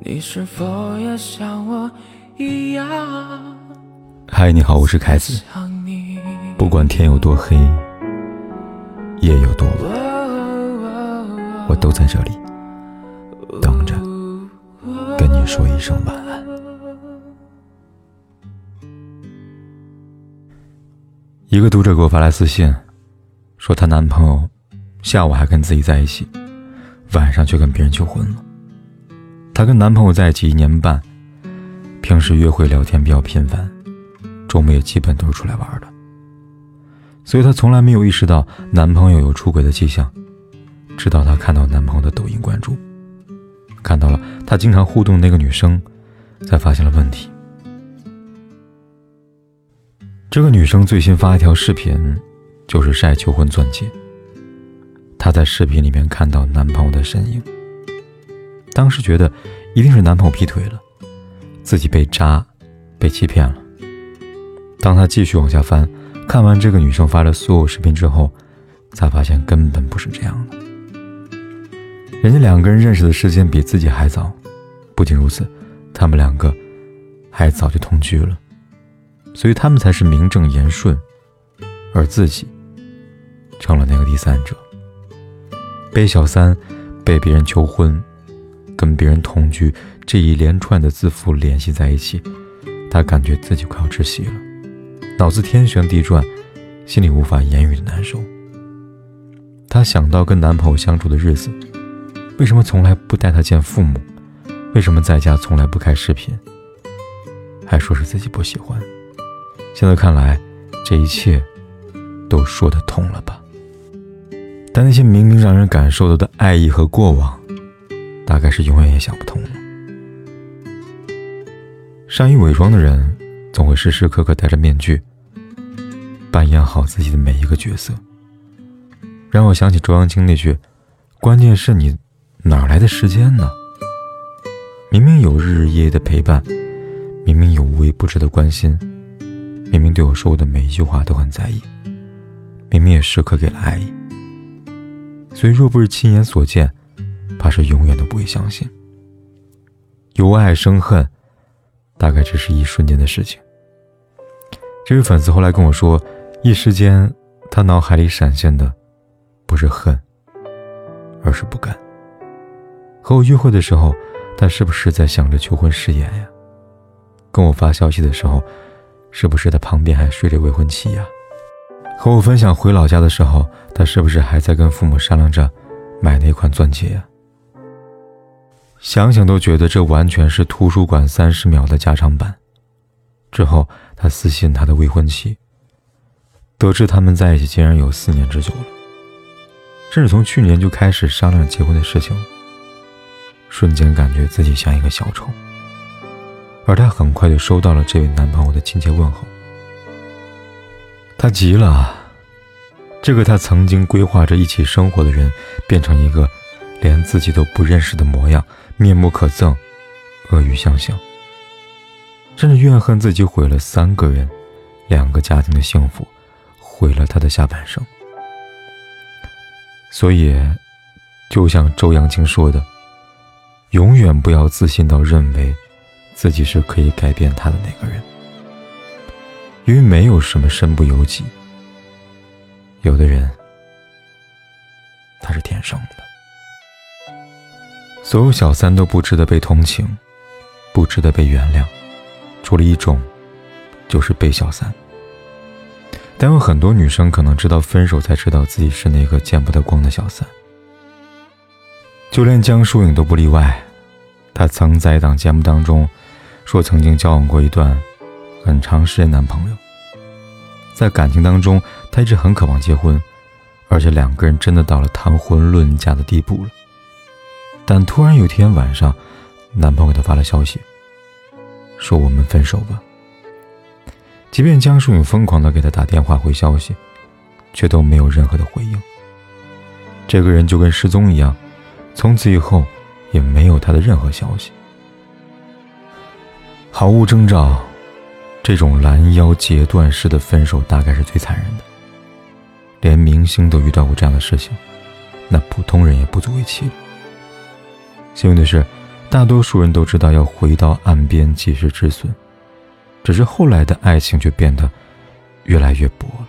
你是否也像我一样？嗨，你好，我是凯子。不管天有多黑，夜有多晚，我都在这里等着跟你说一声晚安。一个读者给我发来私信，说她男朋友下午还跟自己在一起，晚上却跟别人求婚了。她跟男朋友在一起一年半，平时约会聊天比较频繁，周末也基本都是出来玩的。所以她从来没有意识到男朋友有出轨的迹象，直到她看到男朋友的抖音关注，看到了他经常互动那个女生，才发现了问题。这个女生最新发一条视频，就是晒求婚钻戒。她在视频里面看到男朋友的身影。当时觉得一定是男朋友劈腿了，自己被渣，被欺骗了。当他继续往下翻，看完这个女生发的所有视频之后，才发现根本不是这样的。人家两个人认识的时间比自己还早，不仅如此，他们两个还早就同居了，所以他们才是名正言顺，而自己成了那个第三者，被小三，被别人求婚。跟别人同居这一连串的字符联系在一起，她感觉自己快要窒息了，脑子天旋地转，心里无法言语的难受。她想到跟男朋友相处的日子，为什么从来不带他见父母？为什么在家从来不开视频？还说是自己不喜欢。现在看来，这一切都说得通了吧？但那些明明让人感受到的爱意和过往。大概是永远也想不通了。善于伪装的人，总会时时刻刻戴着面具，扮演好自己的每一个角色。让我想起周扬青那句：“关键是你哪来的时间呢？明明有日日夜夜的陪伴，明明有无微不至的关心，明明对我说过的每一句话都很在意，明明也时刻给了爱意。所以，若不是亲眼所见。”怕是永远都不会相信，由爱生恨，大概只是一瞬间的事情。这位粉丝后来跟我说，一时间他脑海里闪现的不是恨，而是不甘。和我约会的时候，他是不是在想着求婚誓言呀？跟我发消息的时候，是不是他旁边还睡着未婚妻呀？和我分享回老家的时候，他是不是还在跟父母商量着买哪款钻戒呀？想想都觉得这完全是图书馆三十秒的加长版。之后，他私信他的未婚妻，得知他们在一起竟然有四年之久了，甚至从去年就开始商量结婚的事情。瞬间感觉自己像一个小丑。而他很快就收到了这位男朋友的亲切问候。他急了，这个他曾经规划着一起生活的人，变成一个连自己都不认识的模样。面目可憎，恶语相向，甚至怨恨自己毁了三个人、两个家庭的幸福，毁了他的下半生。所以，就像周扬青说的：“永远不要自信到认为自己是可以改变他的那个人，因为没有什么身不由己。有的人，他是天生的。”所有小三都不值得被同情，不值得被原谅，除了一种，就是被小三。但有很多女生可能直到分手才知道自己是那个见不得光的小三，就连江疏影都不例外。她曾在一档节目当中说，曾经交往过一段很长时间男朋友，在感情当中，她一直很渴望结婚，而且两个人真的到了谈婚论嫁的地步了。但突然有天晚上，男朋友给她发了消息，说我们分手吧。即便江疏影疯狂的给他打电话回消息，却都没有任何的回应。这个人就跟失踪一样，从此以后也没有他的任何消息，毫无征兆。这种拦腰截断式的分手，大概是最残忍的。连明星都遇到过这样的事情，那普通人也不足为奇了。幸运的是，大多数人都知道要回到岸边及时止损，只是后来的爱情却变得越来越薄了。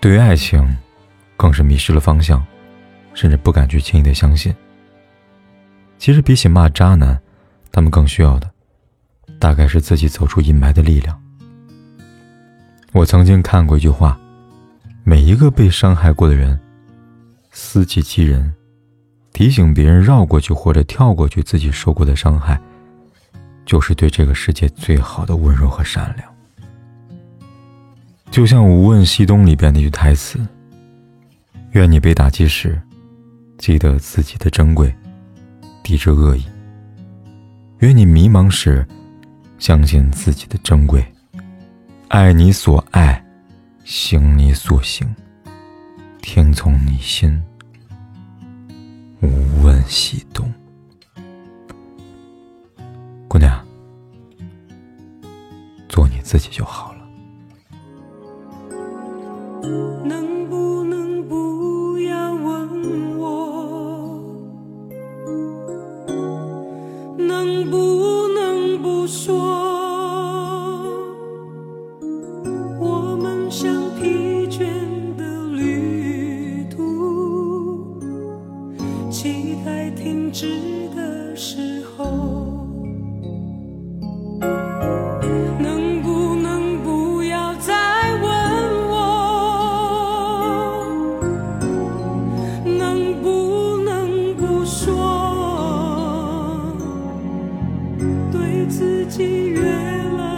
对于爱情，更是迷失了方向，甚至不敢去轻易的相信。其实比起骂渣男，他们更需要的，大概是自己走出阴霾的力量。我曾经看过一句话：每一个被伤害过的人，思己及人，提醒别人绕过去或者跳过去自己受过的伤害，就是对这个世界最好的温柔和善良。就像《无问西东》里边那句台词：“愿你被打击时，记得自己的珍贵，抵制恶意；愿你迷茫时，相信自己的珍贵，爱你所爱，行你所行，听从你心，无问西东。”姑娘，做你自己就好了。能不能不要问我？能不能不说？对自己越来